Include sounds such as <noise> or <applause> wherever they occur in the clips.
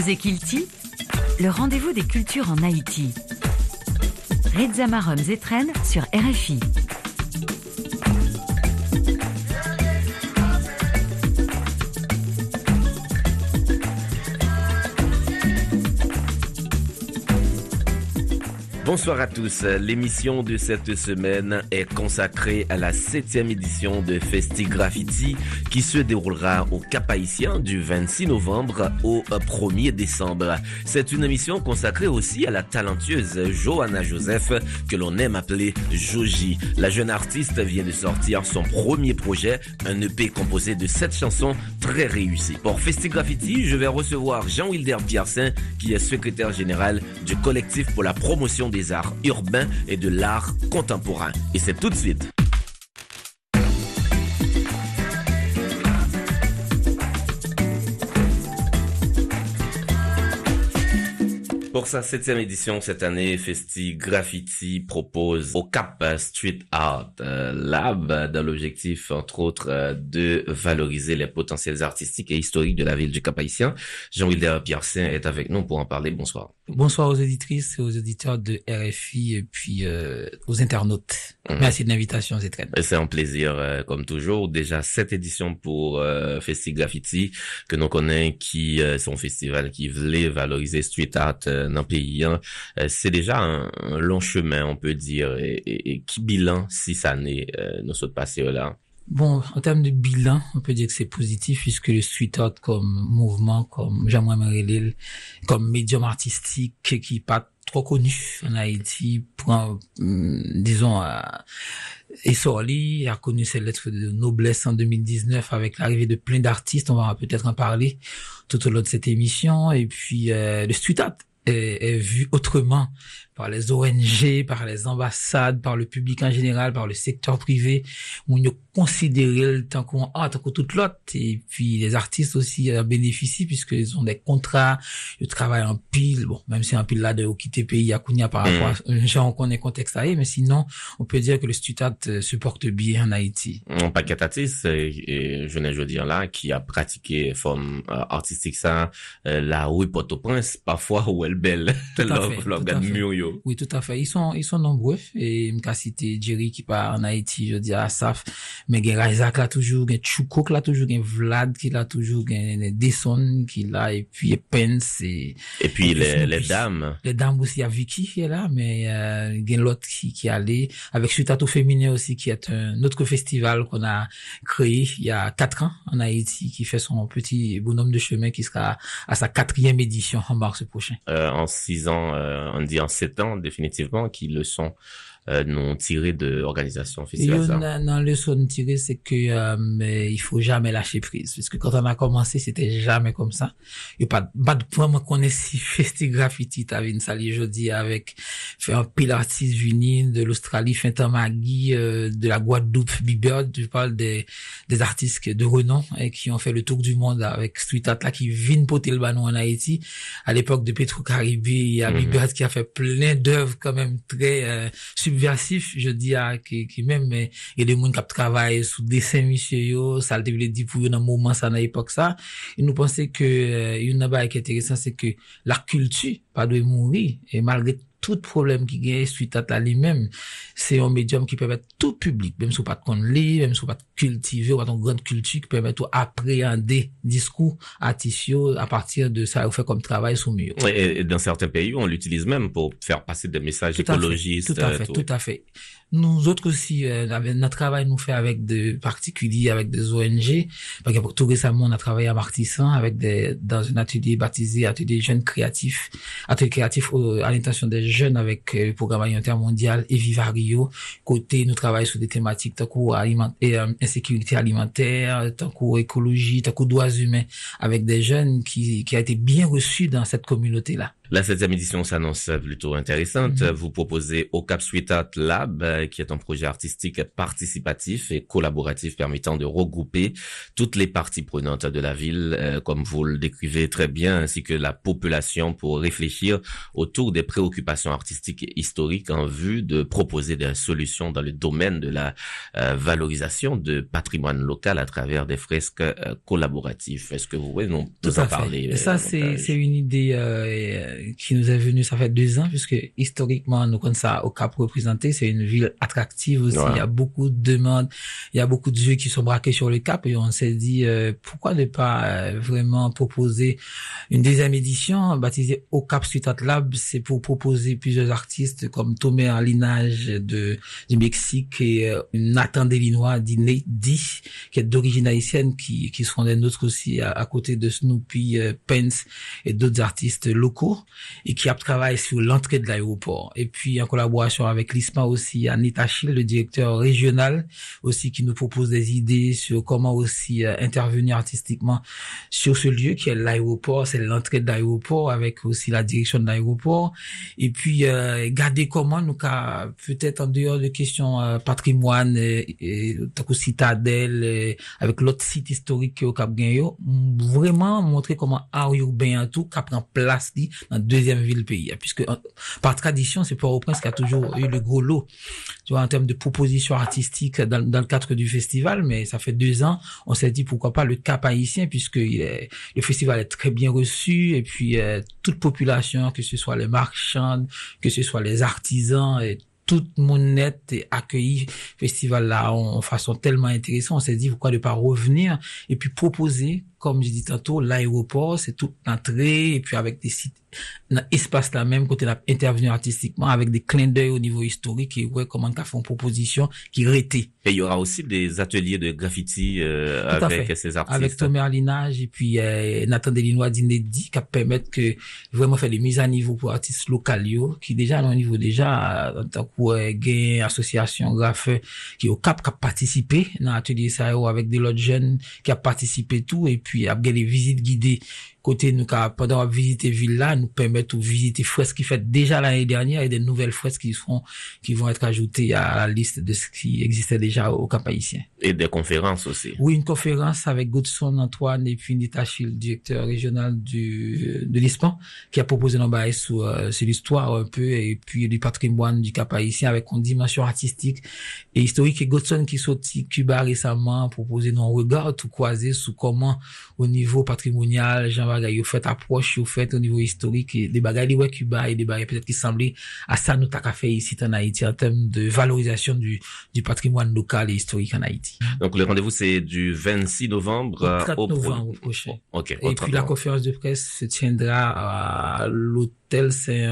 Kilti, le rendez-vous des cultures en Haïti. Reza Marom Zetren sur RFI. Bonsoir à tous. L'émission de cette semaine est consacrée à la septième édition de Festi Graffiti qui se déroulera au Cap Haïtien du 26 novembre au 1er décembre. C'est une émission consacrée aussi à la talentueuse Johanna Joseph que l'on aime appeler Joji. La jeune artiste vient de sortir son premier projet, un EP composé de sept chansons très réussies. Pour Festi Graffiti, je vais recevoir Jean-Wilder Piercin qui est secrétaire général du collectif pour la promotion des arts urbains et de l'art contemporain. Et c'est tout de suite. Pour sa septième édition cette année, Festi Graffiti propose au Cap Street Art euh, Lab dans l'objectif, entre autres, euh, de valoriser les potentiels artistiques et historiques de la ville du Cap Haïtien. Jean-Wilder Piercin est avec nous pour en parler. Bonsoir. Bonsoir aux éditrices et aux éditeurs de RFI et puis euh, aux internautes. Mmh. Merci de l'invitation, c'est très C'est un plaisir, euh, comme toujours. Déjà, cette édition pour euh, Festi Graffiti, que nous connaissons, qui euh, son festival qui voulait valoriser street art dans le pays. Hein. c'est déjà un, un, long chemin, on peut dire. Et, et, et qui bilan six années nous sommes passés là? Bon, en termes de bilan, on peut dire que c'est positif puisque le street art comme mouvement, comme Jean-Mois Marelil, comme médium artistique qui pas trop connu en Haïti, prend, disons, euh, Essorli a connu ses lettres de noblesse en 2019 avec l'arrivée de plein d'artistes. On va peut-être en parler tout au long de cette émission. Et puis, euh, le street art est, est vu autrement par les ONG, par les ambassades, par le public en général, par le secteur privé, où on considéré le temps qu'on a, tant que toute l'autre. Et puis les artistes aussi en bénéficient puisqu'ils ont des contrats, ils travaillent en pile. Bon, même si en pile là de quitter pays à Kounia par rapport à un genre qu'on est contexte à mais sinon, on peut dire que le stutat se porte bien en Haïti. Un paquet d'artistes, je ne veux dire là, qui a pratiqué forme artistique ça, la rue Port-au-Prince, parfois où elle belle, l'organe <laughs> oui, tout à fait. Ils sont, ils sont nombreux. Et m'ka cité Jerry qui part en Haïti, je dis à Asaf. Mais gen Isaac là toujours, gen Choukouk là toujours, gen Vlad qui là toujours, gen Desson qui là, et puis Pence et... Et puis les, les dames. Les dames aussi, il y a Vicky qui est là, mais euh, gen l'autre qui, qui allé. Avec Sutato Féminin aussi, qui est un autre festival qu'on a créé il y a quatre ans en Haïti, qui fait son petit bonhomme de chemin qui sera à sa quatrième édition en mars prochain. Euh, en six ans, euh, on dit en sept définitivement qui le sont euh, non tiré de organisation ça. Non, le son tiré c'est que euh, mais il faut jamais lâcher prise parce que quand on a commencé c'était jamais comme ça. Il y a pas pas de point moi connais si <laughs> Festi Graffiti t'avais une salle jeudi avec fait un pile artiste vinyle de l'Australie Fintan Magui euh, de la Guadeloupe Bibird je parle des des artistes de renom et qui ont fait le tour du monde avec Street Art là qui viennent poter le ballon en Haïti à l'époque de Petro Caribé il y a mm -hmm. Bibird qui a fait plein d'œuvres quand même très euh, subversif, je di a ki, ki menm e de moun kap travay sou desen misye yo, sal te vile di pou yo nan mouman sa nan epok sa, e nou pense ke yon naba ek enteresan se ke la kultu pa dwe mouri, e malgre tout problème qui gagne suite à la lui-même c'est un médium qui permet tout public même si pas de lit même si pas cultiver ou pas une grande culture qui permet tout appréhender discours artificiaux à partir de ça on fait comme travail sous mieux et, et dans certains pays on l'utilise même pour faire passer des messages tout écologistes tout à fait, tout. tout à fait nous autres aussi, euh, notre travail nous fait avec des particuliers, avec des ONG. Par exemple, tout récemment, on a travaillé à Martissan avec des, dans un atelier baptisé Atelier Jeunes Créatifs, atelier créatif à l'intention des jeunes avec euh, le programme alimentaire mondial et Vivario. Côté, nous travaillons sur des thématiques tant aliment, et, euh, insécurité alimentaire, tant écologie, tant droits humains avec des jeunes qui, qui a été bien reçus dans cette communauté-là. La septième édition s'annonce plutôt intéressante. Mhm. Vous proposez au Cap Sweetheart Lab, euh, qui est un projet artistique participatif et collaboratif permettant de regrouper toutes les parties prenantes de la ville, euh, comme vous le décrivez très bien, ainsi que la population pour réfléchir autour des préoccupations artistiques et historiques en vue de proposer des solutions dans le domaine de la euh, valorisation de patrimoine local à travers des fresques collaboratives. Est-ce que vous pouvez nous, Tout en parler ça, c'est une idée euh, qui nous est venue, ça fait deux ans, puisque historiquement, nous connaissons ça au Cap représenté. C'est une ville attractive aussi. Ouais. Il y a beaucoup de demandes, il y a beaucoup de yeux qui sont braqués sur le Cap. Et on s'est dit, euh, pourquoi ne pas euh, vraiment proposer une deuxième édition baptisée au Cap Street Art Lab. C'est pour proposer plusieurs artistes comme Tomé Arlinage de, du Mexique et euh, Nathan Delinois d'Iné- Di, qui est d'origine haïtienne, qui, qui seront des nôtres aussi à, à côté de Snoopy, euh, Pence et d'autres artistes locaux et qui a travaillé sur l'entrée de l'aéroport. Et puis en collaboration avec l'ISMA aussi, Anita Schill, le directeur régional, aussi qui nous propose des idées sur comment aussi euh, intervenir artistiquement sur ce lieu qui est l'aéroport, c'est l'entrée de l'aéroport avec aussi la direction de l'aéroport. Et puis euh, garder comment nous peut-être en dehors de questions euh, patrimoine et, et citadelle avec l'autre site historique au Cap Gagnon, vraiment montrer comment art urbain en tout place dans deuxième ville pays puisque par tradition c'est Port-au-Prince qui a toujours eu le gros lot tu vois en termes de propositions artistiques dans, le cadre du festival. Mais ça fait deux ans on s'est dit pourquoi pas le Cap haïtien puisque le festival est très bien reçu. Et puis euh, toute population que ce soit les marchands que ce soit les artisans et tout le monde est accueilli. Festival là en façon tellement intéressante on s'est dit pourquoi ne pas revenir et puis proposer comme je dis tantôt l'aéroport c'est toute l'entrée et puis avec des sites dans espace là même côté là intervenir artistiquement avec des clins d'œil au niveau historique et ouais comment qu'a fait une proposition qui rétait Et il y aura aussi des ateliers de graffiti euh, avec fait. ces artistes. avec Thomas Arlinage et puis euh, Nathan Delinois d'Inédit qui permettent que vraiment faire des mises à niveau pour artistes locaux qui déjà à un niveau déjà euh, en tant que gain association graffeur qui au cap qui a participé dans l'atelier ça avec des autres jeunes qui a participé tout et puis a des visites guidées côté nous pendant visiter ville là nous permettre de visiter fresques qui fait déjà l'année dernière et des nouvelles fresques qui seront qui vont être ajoutées à la liste de ce qui existait déjà au Cap haïtien. Et des conférences aussi. Oui, une conférence avec Godson Antoine et puis Nita Schill, directeur régional du, de l'ISPAN, qui a proposé un bail sur, euh, sur l'histoire un peu et puis du patrimoine du Cap haïtien avec une dimension artistique et historique. Et Godson qui sorti Cuba récemment a proposé un regard tout croisé sur comment au niveau patrimonial, Jean Bagay, vous fait approche, vous fait au niveau historique et des bagages ouais Cuba et des bagages peut-être qui semblaient à ça nous t'a fait ici en Haïti en termes de valorisation du, du patrimoine local et historique en Haïti. Donc le rendez-vous c'est du 26 novembre Au euh, 30 au pro- novembre prochain. Ok. Et au puis 30 la conférence de presse se tiendra à l'hôtel, c'est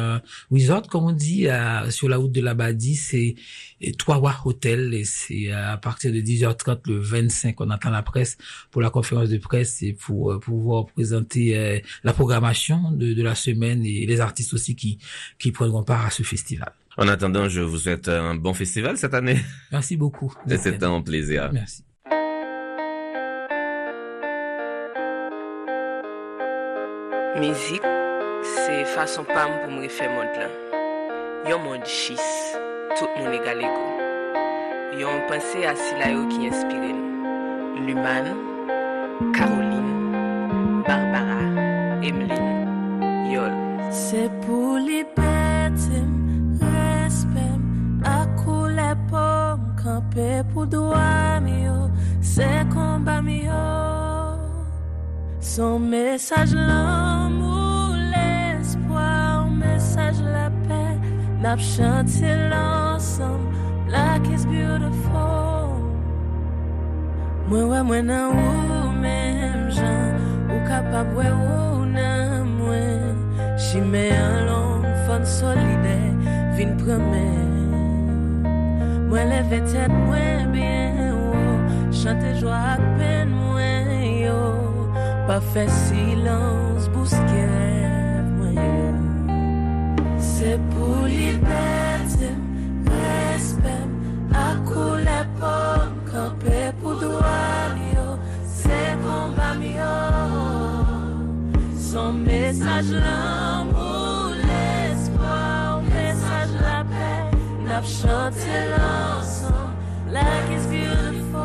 resort, comme on dit, à- sur la route de l'Abadie, c'est et trois Hotel et c'est à partir de 10h30 le 25, on attend la presse pour la conférence de presse et pour euh, pouvoir présenter euh, la programmation de, de la semaine et les artistes aussi qui, qui prendront part à ce festival. En attendant, je vous souhaite un bon festival cette année. Merci beaucoup. <laughs> C'est un plaisir. Merci. Mizik, se fason pam pou m refe mod lan. Yon mod chis, tout moun egal ego. Yon pense a sila yo ki inspire nou. Luman, Caroline, C'est pour liberté, respect, à couler pour camper pour mio, c'est combat mio. Son message l'amour, l'espoir, message la paix, n'a chanté l'ensemble, black is beautiful. Moi ouais moi nan ou même gens ou J'y mets un long fun solide vin promet Moi lève tête moi bien oh. Chante joie à peine moi yo. Fait silence bousquet rêve moi yo. C'est pour liberté, respect, à couler pour camper pour droit mio, c'est combat mio. Son message l'amour, N'a chanté l'ensemble, like it's beautiful.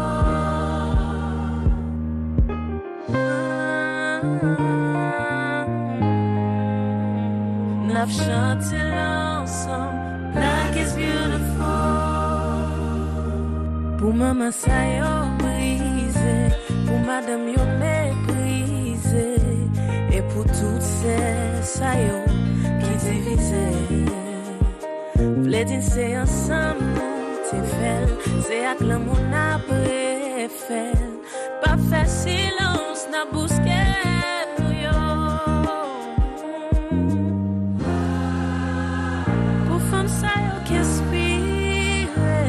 N'a chanté l'ensemble, like it's beautiful. Pour maman ça yo brisé, pour madame yo méprisé, et pour toutes ces ça qui divisé. Din se ensemble nou te fel, se ak l'amour na prefel. Pa fe silence na bouske nou yo. Pou fam sa yo ki espire,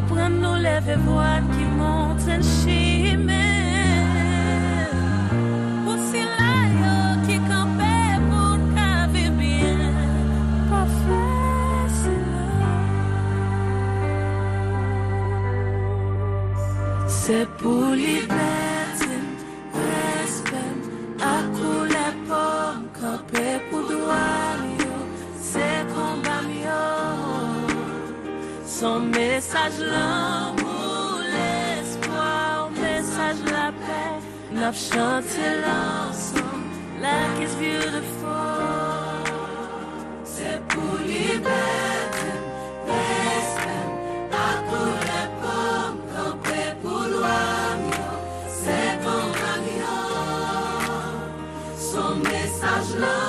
apren nou leve voan ki chime. Pour liberté, respect, akoule pou kampe pou droit yo, c'est combat yo. Son message l'amour, l'espoir, message la paix, n'a chanté l'ensemble, like it's beautiful. Message l'amour,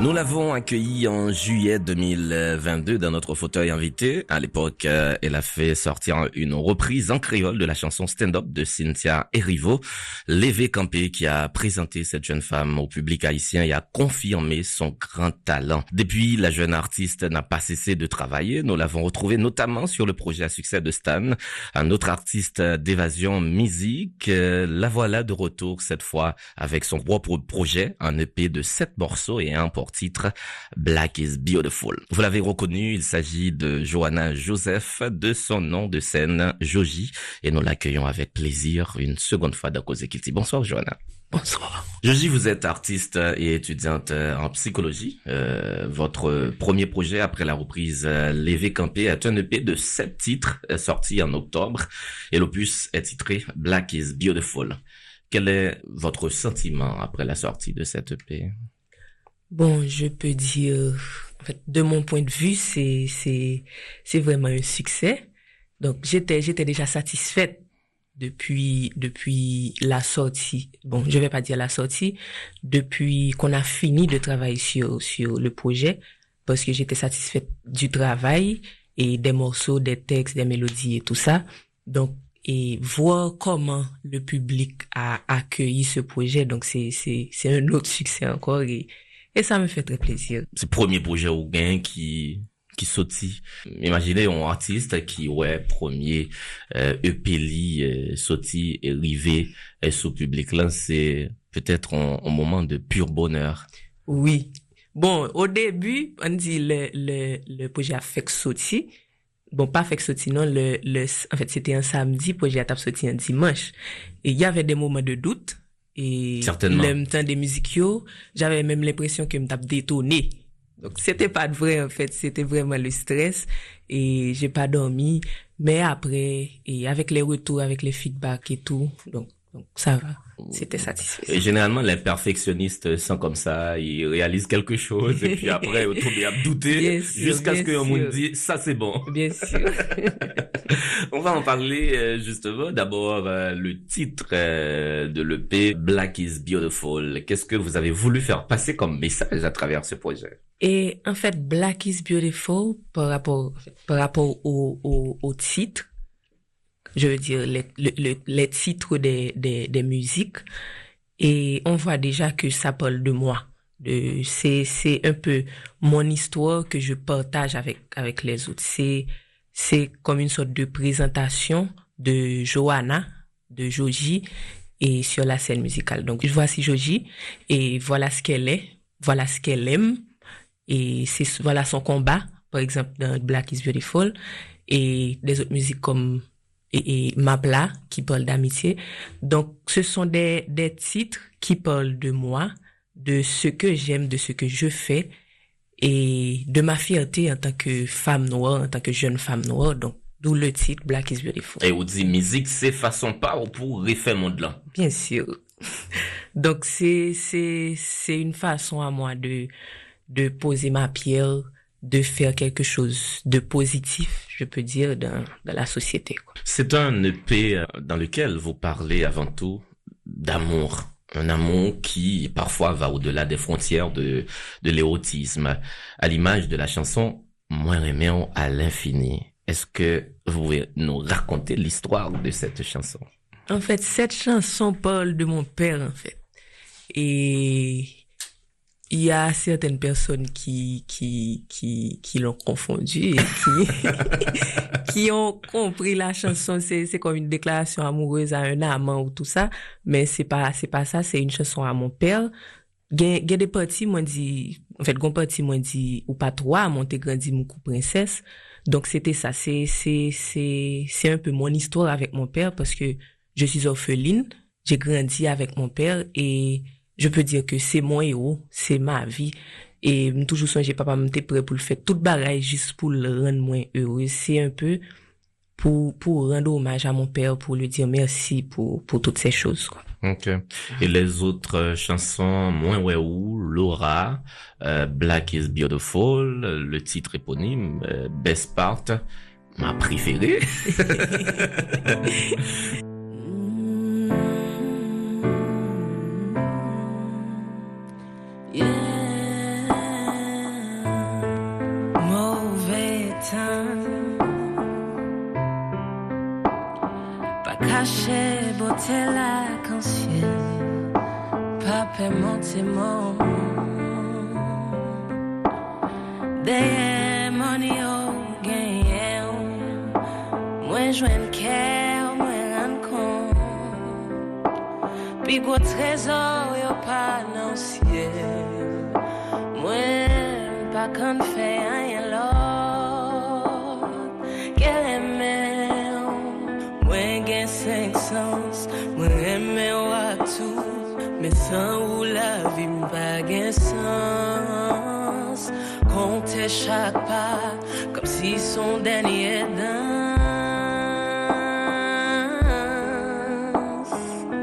Nous l'avons accueillie en juillet 2022 dans notre fauteuil invité. À l'époque, euh, elle a fait sortir une reprise en créole de la chanson Stand Up de Cynthia Erivo. Lévé Campé qui a présenté cette jeune femme au public haïtien et a confirmé son grand talent. Depuis, la jeune artiste n'a pas cessé de travailler. Nous l'avons retrouvée notamment sur le projet à succès de Stan, un autre artiste d'évasion musique. Euh, La voilà de retour cette fois avec son propre projet, un EP de sept morceaux et un pour titre Black is Beautiful. Vous l'avez reconnu, il s'agit de Johanna Joseph, de son nom de scène Joji, et nous l'accueillons avec plaisir une seconde fois dans Cause Equity. Bonsoir Johanna. Bonsoir. Joji, vous êtes artiste et étudiante en psychologie. Euh, votre premier projet après la reprise euh, Lévé Campé est un EP de sept titres euh, sorti en octobre et l'opus est titré Black is Beautiful. Quel est votre sentiment après la sortie de cet EP Bon, je peux dire, en fait, de mon point de vue, c'est, c'est, c'est vraiment un succès. Donc, j'étais, j'étais déjà satisfaite depuis, depuis la sortie. Bon, je vais pas dire la sortie, depuis qu'on a fini de travailler sur, sur le projet, parce que j'étais satisfaite du travail et des morceaux, des textes, des mélodies et tout ça. Donc, et voir comment le public a accueilli ce projet, donc c'est, c'est, c'est un autre succès encore et, et ça me fait très plaisir. C'est le premier projet ou gain qui qui sorti. Imaginez un artiste qui ouais premier euh, EP li euh, sorti et arrivé euh, sous public là c'est peut-être un, un moment de pur bonheur. Oui. Bon, au début, on dit le, le, le projet a fait sorti. Bon, pas fait sorti, non, le, le, en fait, c'était un samedi, le projet a sorti un dimanche. Et il y avait des moments de doute. Et Certainement. le temps des musiques, j'avais même l'impression que me tape détonné. Donc, c'était pas de vrai, en fait, c'était vraiment le stress. Et j'ai pas dormi. Mais après, et avec les retours, avec les feedbacks et tout, donc, donc ça va. C'était satisfaisant. Et généralement, les perfectionnistes sont comme ça, ils réalisent quelque chose et puis après, ils tombent à douter jusqu'à ce monde sûr. dit ça c'est bon. Bien sûr. <laughs> On va en parler euh, justement. D'abord, euh, le titre euh, de l'EP Black is Beautiful. Qu'est-ce que vous avez voulu faire passer comme message à travers ce projet? Et en fait, Black is Beautiful par rapport, par rapport au, au, au titre, je veux dire les, le- le- les titres des, des, des musiques, et on voit déjà que ça parle de moi. C'est, c'est un peu mon histoire que je partage avec, avec les autres. C'est, c'est comme une sorte de présentation de Johanna, de Joji, et sur la scène musicale. Donc, voici Joji, et voilà ce qu'elle est, voilà ce qu'elle aime, et c'est voilà son combat par exemple dans Black is Beautiful et des autres musiques comme et, et Mabla qui parle d'amitié. Donc, ce sont des, des titres qui parlent de moi, de ce que j'aime, de ce que je fais et de ma fierté en tant que femme noire, en tant que jeune femme noire. Donc, d'où le titre Black is Beautiful. Et on dit musique, c'est façon pas pour refaire monde là. Bien sûr. <laughs> Donc, c'est, c'est, c'est une façon à moi de, de poser ma pierre, de faire quelque chose de positif, je peux dire, dans, dans la société. C'est un EP euh, dans lequel vous parlez avant tout d'amour. Un amour qui parfois va au-delà des frontières de, de l'érotisme, à l'image de la chanson Moins aimant à l'infini. Est-ce que vous pouvez nous raconter l'histoire de cette chanson? En fait, cette chanson parle de mon père, en fait. Et il y a certaines personnes qui, qui, qui, qui l'ont confondu et qui, <laughs> qui ont compris la chanson. C'est, c'est comme une déclaration amoureuse à un amant ou tout ça. Mais c'est pas, c'est pas ça. C'est une chanson à mon père. Gen des parties, moi, dit, en fait, gon partie, moi, dit, ou pas trois, mon te grandi, mon coup princesse. Donc, c'était ça. C'est, c'est, c'est, c'est un peu mon histoire avec mon père parce que je suis orpheline. J'ai grandi avec mon père et je peux dire que c'est mon héros, c'est ma vie. Et toujours sonje papa m te prêt pour le faire tout bagay juste pour le rendre moins heureux. C'est un peu pour, pour rendre hommage à mon père, pour lui dire merci pour, pour toutes ces choses. Quoi. Ok. Et les autres euh, chansons, Moins ouais ou, Laura, euh, Black is Beautiful, euh, le titre éponyme, euh, Best Part, ma préférée. <laughs> <laughs> paiement, mon. Derrière money, oh, gain, Moins joindre cœur, moins rendre compte. Puis gros trésor, yo pas dans le ciel. Moi, pas qu'on fait rien Sans ou la vie m'pas gain sens. Compter chaque pas, comme si son dernier danse.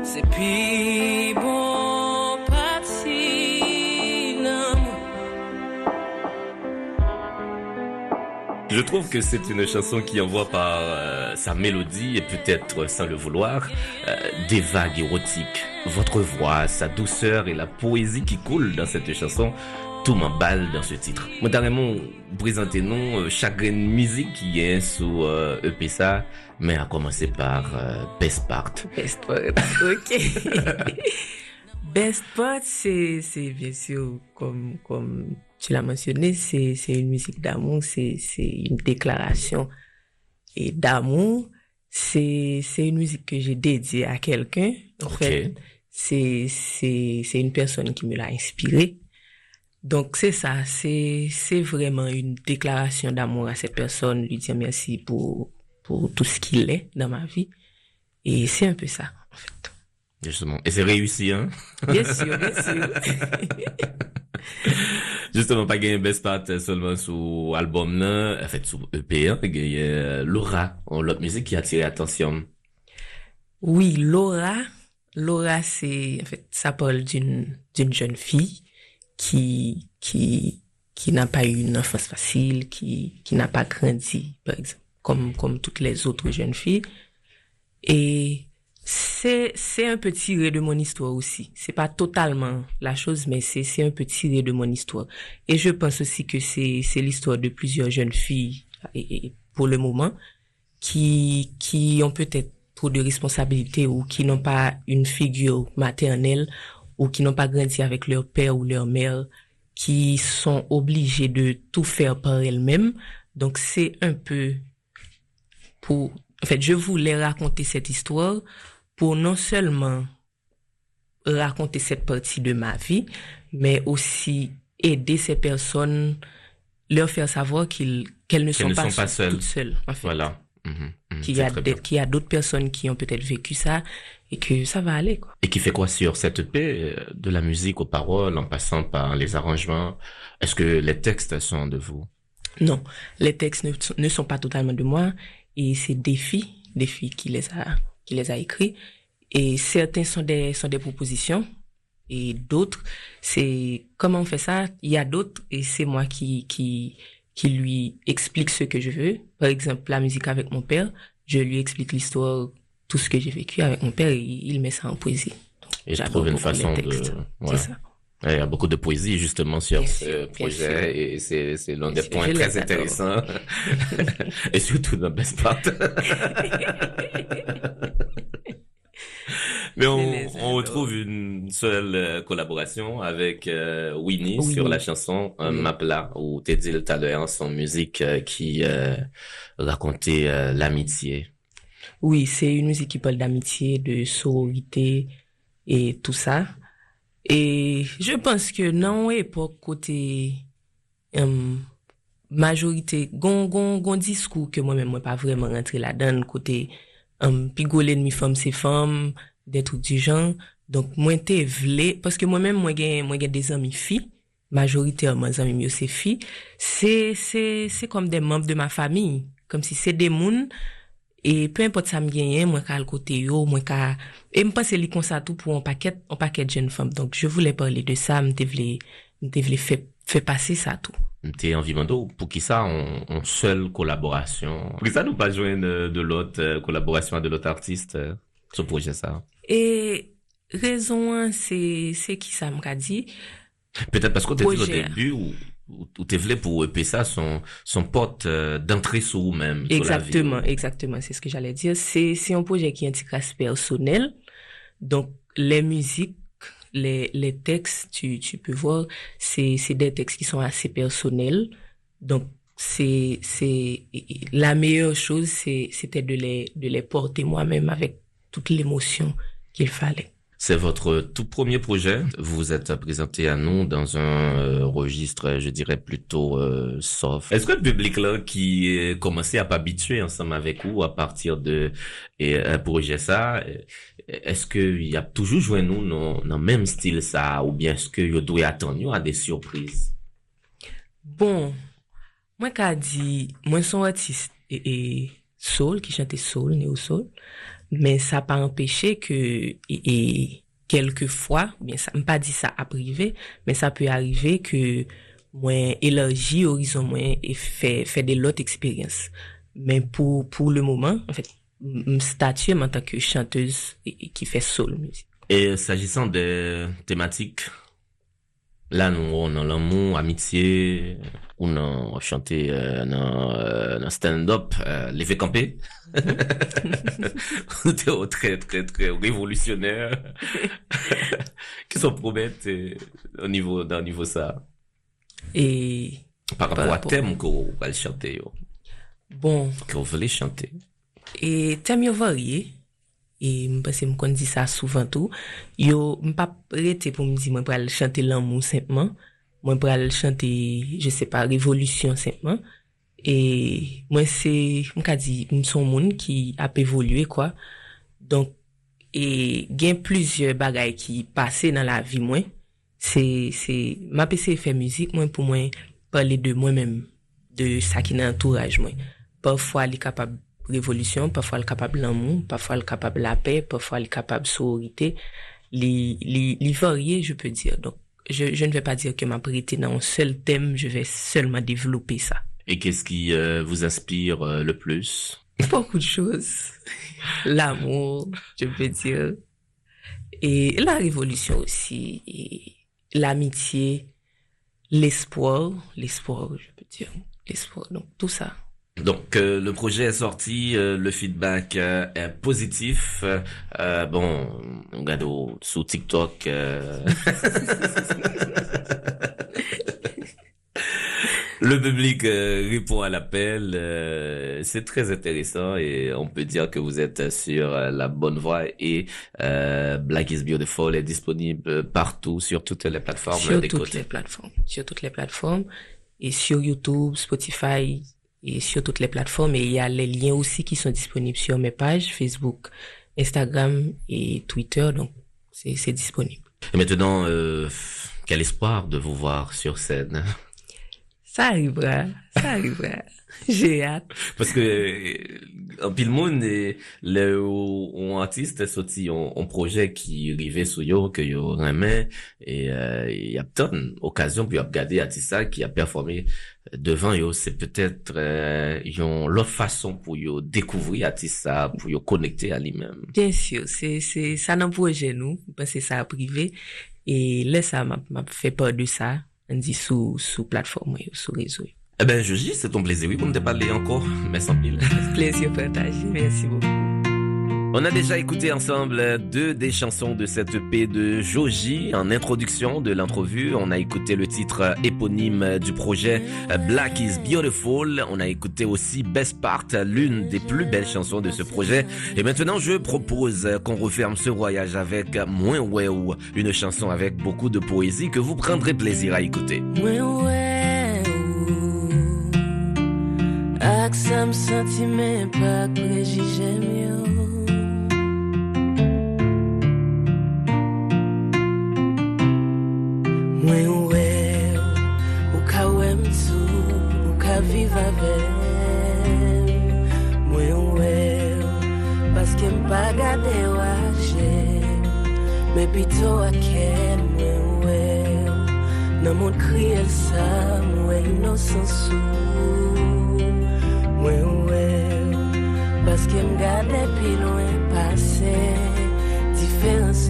C'est puis bon parti, non. Je trouve que c'est une chanson qui envoie par euh, sa mélodie et peut-être sans le vouloir euh, des vagues érotiques. Votre voix, sa douceur et la poésie qui coule dans cette chanson, tout m'emballe dans ce titre. Moi, carrément, présenter nous euh, chaque musique qui est sous euh, EP ça, mais à commencer par euh, Best Part. Best part, ok. <laughs> Best part, c'est, bien sûr, comme, comme tu l'as mentionné, c'est, une musique d'amour, c'est, une déclaration et d'amour. C'est, une musique que j'ai dédiée à quelqu'un. En fait, c'est, c'est, c'est une personne qui me l'a inspiré. Donc, c'est ça, c'est, c'est vraiment une déclaration d'amour à cette personne, lui dire merci pour, pour tout ce qu'il est dans ma vie. Et c'est un peu ça, en fait. Justement. Et c'est réussi, hein? Bien sûr, bien sûr. <laughs> Justement, pas gagné Best Part euh, seulement sous album là, en fait, sous EP, hein, gagné euh, Laura, en l'autre musique qui a attiré l'attention. Oui, Laura, Laura, c'est, en fait, ça parle d'une, d'une jeune fille qui, qui, qui n'a pas eu une enfance facile, qui, qui n'a pas grandi, par exemple, comme, comme toutes les autres jeunes filles. Et c'est, c'est un peu tiré de mon histoire aussi. C'est pas totalement la chose, mais c'est, c'est un peu tiré de mon histoire. Et je pense aussi que c'est, c'est l'histoire de plusieurs jeunes filles, et, et pour le moment, qui, qui ont peut-être trop de responsabilités ou qui n'ont pas une figure maternelle ou qui n'ont pas grandi avec leur père ou leur mère, qui sont obligés de tout faire par elles-mêmes. Donc c'est un peu pour, en fait, je voulais raconter cette histoire pour non seulement raconter cette partie de ma vie, mais aussi aider ces personnes, leur faire savoir qu'ils, qu'elles ne, sont, ne pas sont pas seules. toutes seules. En fait. Voilà. Mhm, Mm, qu'il y a des- qu'il y a d'autres personnes qui ont peut-être vécu ça et que ça va aller, quoi. Et qui fait quoi sur cette EP, euh, de la musique aux paroles, en passant par les arrangements? Est-ce que les textes sont de vous? Non, les textes ne, sont- ne sont pas totalement de moi et c'est Défi, Défi qui les a qui les a écrits et certains sont des sont des propositions et d'autres c'est comment on fait ça? Il y a d'autres et c'est moi qui qui qui lui explique ce que je veux. Par exemple, la musique avec mon père, je lui explique l'histoire, tout ce que j'ai vécu avec mon père et il met ça en poésie. Et je trouve une façon de... Ouais. Ça. Il y a beaucoup de poésie justement sur Bien ce sûr, projet et c'est l'un des sûr, points très intéressants <laughs> et surtout dans Best Part. <laughs> <laughs> Mais on, retrouve une seule euh, collaboration avec euh, Winnie sur la chanson euh, Oui. Mapla où tout à l'heure son musique euh, qui racontait l'amitié. Oui, c'est une musique qui parle d'amitié, de sororité et tout ça. Et je pense que non époque côté majorité gon gon gon discours que moi-même moi pas vraiment rentré là-dedans côté um, pi gole nmi fom se fom, de trouk di jan, donk mwen te vle, paske mwen men mwen gen, mwen gen de zami fi, majoritèrman zami myo se fi, se, se, se kom de mamp de ma fami, kom si se de moun, e pe impot sa m genyen, mwen ka al kote yo, mwen ka, e m pa se li konsa tou pou an paket, an paket jen fom, donk je voule parle de sa, m te vle, m te vle fe, fe pase sa tou. T'es envie Mando, pour qui ça on, on seule collaboration? Pour qui ça nous pas joindre de l'autre euh, collaboration de l'autre artiste euh, ce projet ça? Et raison un, c'est c'est qui ça qu'a dit? Peut-être parce qu'on t'a dit au début où, où t'es pour EP ça son, son pote euh, d'entrée sur vous-même. sur. Exactement, exactement, c'est ce que j'allais dire. C'est c'est un projet qui intéresse personnel. Donc les musiques, les les textes, tu tu peux voir, c'est des textes qui sont assez personnels. Donc c'est la meilleure chose c'était de les de les porter moi-même avec toute l'émotion qu'il fallait. C'est votre tout premier projet. Vous vous êtes présenté à nous dans un euh, registre, je dirais plutôt euh, soft. Est-ce que le public là qui euh, commençait à habituer ensemble avec vous à partir de et, un projet ça, euh, est-ce que il y a toujours joué nous dans, dans le même style ça ou bien est-ce que vous devez attendre à des surprises? Bon, moi qu'a dit, moi son artiste et, et soul qui chantait soul, néo soul, mais ça pas empêché que et, et quelquefois, bien ça pas dit ça à privé, mais ça peut arriver que moi élargi horizon moi et fait fait des autres expériences. Mais pour pour le moment, en fait, me statuer en tant que chanteuse et, et qui fait soul music. Et s'agissant des thématiques, là, nous, on a l'amour, amitié, on a chanté euh, dans, euh, dans stand-up, euh, levé campé. <laughs> au très, très, très révolutionnaire. <laughs> Qu'est-ce qu'on promet euh, au niveau, dans niveau ça? Et Par rapport à rapport- thème qu'on va le chanter, yo, bon, qu'on voulait chanter. Et thème yo varié. E mpase m kon di sa souvan tou. Yo, m pa prete pou m di mwen pral chante l'anmou simpman. Mwen pral chante, je se pa, revolusyon simpman. E mwen se, m ka di, m son moun ki ap evolue kwa. Donk, e gen plizye bagay ki pase nan la vi mwen. Se, se, m ap ese fè müzik mwen pou mwen pale de mwen mèm. De sa ki nan entouraj mwen. Parfwa li kapab il est capable l'amour, parfois il est capable la paix, parfois il est capable sororité. Les, les, les variés, je peux dire. Donc, je, je ne vais pas dire que m'a prêté dans un seul thème, je vais seulement développer ça. Et qu'est-ce qui euh, vous inspire euh, le plus? <laughs> Beaucoup de choses. L'amour, je peux dire. Et la révolution aussi. Et l'amitié, l'espoir, l'espoir, je peux dire. L'espoir, donc tout ça. Donc euh, le projet est sorti, euh, le feedback euh, est positif. Euh, bon, regarde au- sur TikTok. euh, <laughs> le public euh, répond à l'appel. euh, c'est très intéressant et on peut dire que vous êtes sur la bonne voie et euh, Black is Beautiful est disponible partout sur toutes les plateformes sur toutes les plateformes. Sur toutes les plateformes. Et sur YouTube, Spotify et sur toutes les plateformes. Et il y a les liens aussi qui sont disponibles sur mes pages Facebook, Instagram et Twitter. Donc, c'est disponible. Et maintenant, euh, quel espoir de vous voir sur scène? Sa arrivera, sa arrivera. <laughs> J'ai hâte. Parce que, en pile moun, le ou artiste soti yon proje ki rive sou yo, ki yo remen, euh, e yap ton okasyon pou yap gade artista ki yap performe devan yo. Se peut-être euh, yon lot fason pou yo dekouvri artista, pou yo konekte a li men. Bien sûr, sa nan proje nou, se sa prive, e le sa map fe pa de sa. an di sou, sou platform yo, sou rezo yo. Eh ben, Joji, se ton pleze, oui, pou nou te pale ankor, mè san pil. Pleze yo partaje, mèsi beaucoup. On a déjà écouté ensemble deux des chansons de cette EP de Joji. En introduction de l'entrevue, on a écouté le titre éponyme du projet Black is Beautiful. On a écouté aussi Best Part, l'une des plus belles chansons de ce projet. Et maintenant, je propose qu'on referme ce voyage avec Moins une chanson avec beaucoup de poésie que vous prendrez plaisir à écouter. Mwen ouwe ou ka wèm tou, ou ka viv avem Mwen ouwe Paske m pa gade wache Mwen pito ake mwen ouwe Nan moun kri el sa mwen inosansou Mwen ouwe Paske m gade pi loin pase Diferans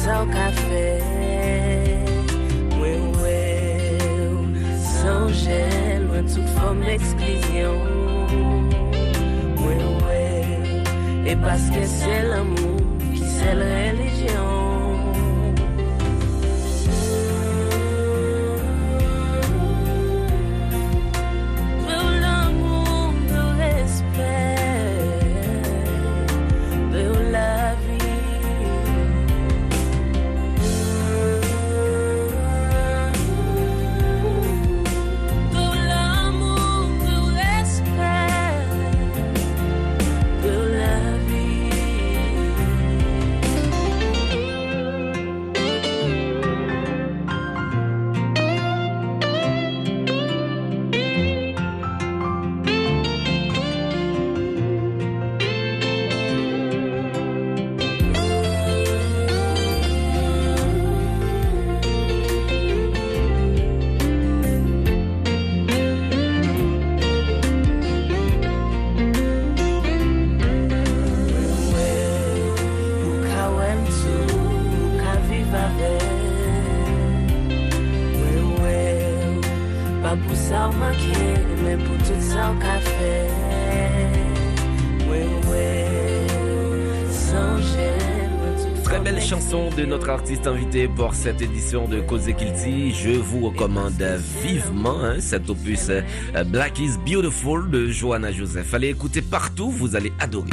sa ou ka fè Mwen wè San jè Lwen tout fòm l'eksklizyon Et parce que c'est l'amour qui c'est la religion. Notre artiste invité pour cette édition de Cause Kilti. Je vous recommande vivement hein, cet opus euh, Black is Beautiful de Johanna Joseph. Allez écouter partout, vous allez adorer.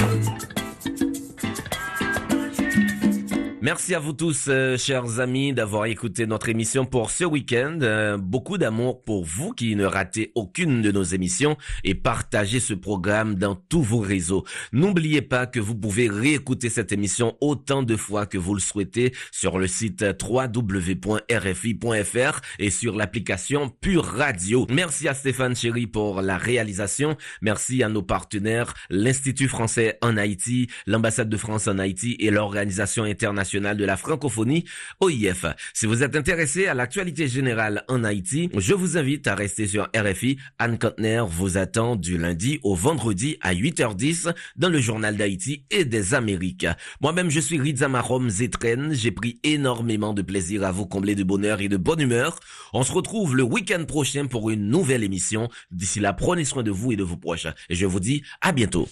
Merci à vous tous, euh, chers amis, d'avoir écouté notre émission pour ce week-end. Euh, beaucoup d'amour pour vous qui ne ratez aucune de nos émissions et partagez ce programme dans tous vos réseaux. N'oubliez pas que vous pouvez réécouter cette émission autant de fois que vous le souhaitez sur le site www.rfi.fr et sur l'application Pure Radio. Merci à Stéphane Chéry pour la réalisation. Merci à nos partenaires, l'Institut français en Haïti, l'ambassade de France en Haïti et l'Organisation internationale national de la francophonie, OIF. Si vous êtes intéressé à l'actualité générale en Haïti, je vous invite à rester sur RFI. Anne Kantner vous attend du lundi au vendredi à 8h10 dans le journal d'Haïti et des Amériques. Moi-même, je suis Rizamarom Zetren. J'ai pris énormément de plaisir à vous combler de bonheur et de bonne humeur. On se retrouve le week-end prochain pour une nouvelle émission. D'ici là, prenez soin de vous et de vos proches. Et je vous dis à bientôt.